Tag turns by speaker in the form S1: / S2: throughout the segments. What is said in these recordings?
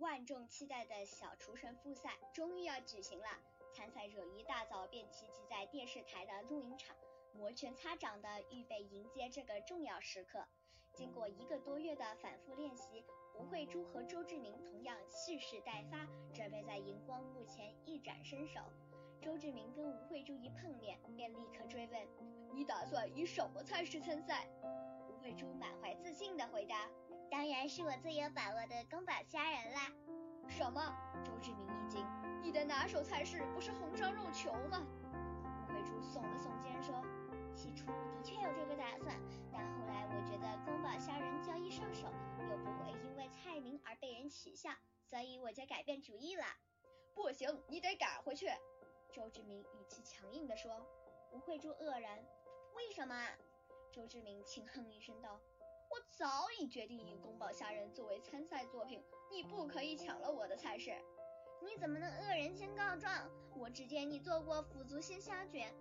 S1: 万众期待的小厨神复赛终于要举行了，参赛者一大早便齐集在电视台的录音场，摩拳擦掌的预备迎接这个重要时刻。经过一个多月的反复练习，吴慧珠和周志明同样蓄势待发，准备在荧光幕前一展身手。周志明跟吴慧珠一碰面，便立刻追问：“你打算以什么菜式参赛？”吴慧珠满怀自信的回答：“
S2: 当然是我最有把握的宫保虾仁啦。”
S1: 什么？周志明一惊，你的拿手菜式不是红烧肉球吗？吴慧珠耸了耸肩说：“
S2: 起初的确有这个打算，但后来我觉得宫保虾仁较易上手，又不会因为菜名而被人取笑，所以我就改变主意了。”
S1: 不行，你得改回去。周志明语气强硬地说。
S2: 吴慧珠愕然：“为什么？”
S1: 周志明轻哼一声道：“我早已决定以宫保虾仁作为参赛作品，你不可以抢了我的菜式。”
S2: 你怎么能恶人先告状？我只见你做过腐竹鲜虾卷，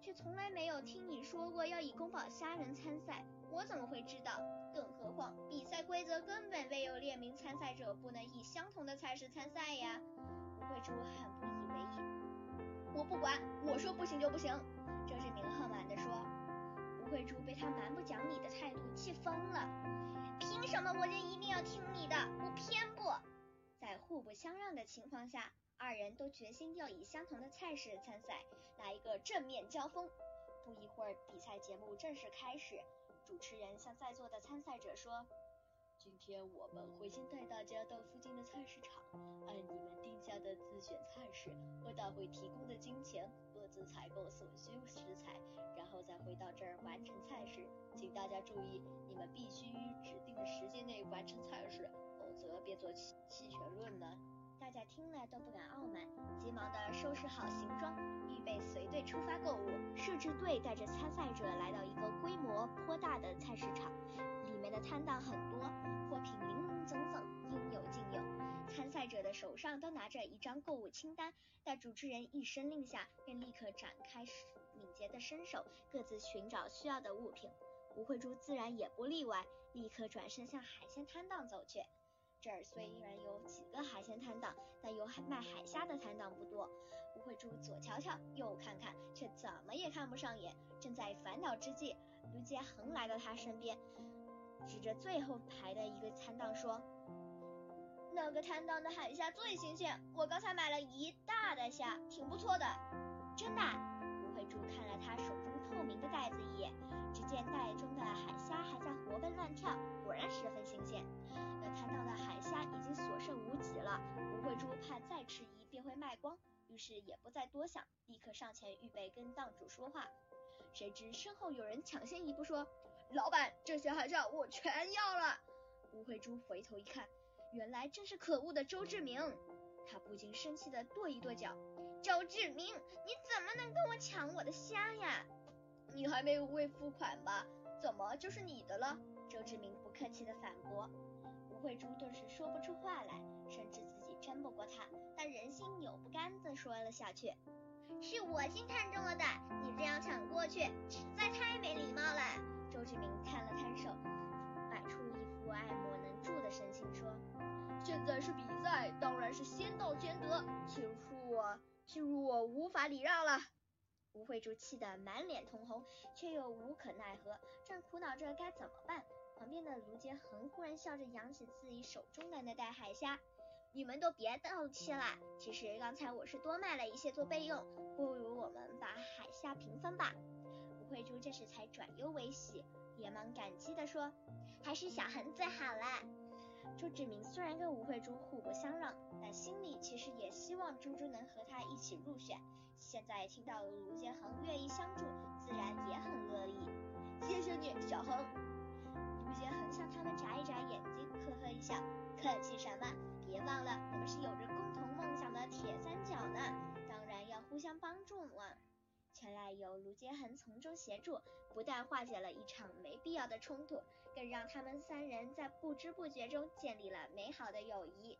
S2: 却从来没有听你说过要以宫保虾仁参赛，我怎么会知道？更何况比赛规则根本未有列明参赛者不能以相同的菜式参赛呀！
S1: 吴慧珠很不以为意。我不管，我说不行就不行。周志明恨满地说。吴慧珠被他蛮不讲理的态度气疯了。
S2: 凭什么我就一定要听你的？我偏不！
S1: 在互不相让的情况下，二人都决心要以相同的菜式参赛，来一个正面交锋。不一会儿，比赛节目正式开始。主持人向在座的参赛者说：“今天我们会先带大家到附近的菜市场，的自选菜式和大会提供的金钱，各自采购所需食材，然后再回到这儿完成菜式。请大家注意，你们必须指定的时间内完成菜式。”否则别做弃弃权论呢。大家听了都不敢傲慢，急忙的收拾好行装，预备随队出发购物。摄制队带着参赛者来到一个规模颇大的菜市场，里面的摊档很多，货品赛者的手上都拿着一张购物清单，待主持人一声令下，便立刻展开敏捷的身手，各自寻找需要的物品。吴慧珠自然也不例外，立刻转身向海鲜摊档走去。这儿虽然有几个海鲜摊档，但有卖海虾的摊档不多。吴慧珠左瞧瞧，右看看，却怎么也看不上眼。正在烦恼之际，卢杰恒来到他身边，指着最后排的一个摊档说：“那个摊档的海虾最新鲜，我刚才买了一大袋虾，挺不错的。”
S2: 真的？
S1: 吴慧珠看了他手中透明的袋子一眼，只见袋中的海虾还在活蹦乱跳。果然十分新鲜，那摊档的海虾已经所剩无几了。吴慧珠怕再迟疑便会卖光，于是也不再多想，立刻上前预备跟档主说话。谁知身后有人抢先一步说：“老板，这些海虾我全要了。”吴慧珠回头一看，原来正是可恶的周志明，他不禁生气的跺一跺脚：“
S2: 周志明，你怎么能跟我抢我的虾呀？
S1: 你还没有未付款吧？怎么就是你的了？”周志明不客气的反驳，吴慧珠顿时说不出话来，深知自己争不过他，但人心扭不干的说了下去：“
S2: 是我先看中了的，你这样抢过去，实在太没礼貌了。”
S1: 周志明摊了摊手，摆出一副爱莫能：“现在是比赛，当然是先到先得，请恕我，请恕我无法礼让了。”吴慧珠气得满脸通红，却又无可奈何，正苦恼着该怎么办。旁边的卢杰恒忽然笑着扬起自己手中的那袋海虾，你们都别斗气了，其实刚才我是多买了一些做备用，不如我们把海虾平分吧。吴慧珠这时才转忧为喜，连忙感激地说，
S2: 还是小恒最好了。
S1: 周志明虽然跟吴慧珠互不相让，但心里其实也希望猪猪能和他一起入选。现在听到卢杰恒愿意相助，自然也很乐意。谢谢你，小恒。吴杰恒向他们眨一眨眼睛，呵呵一笑，客气什么？别忘了，我们是有着共同梦想的铁三角呢，当然要互相帮助嘛。前来由卢杰恒从中协助，不但化解了一场没必要的冲突，更让他们三人在不知不觉中建立了美好的友谊。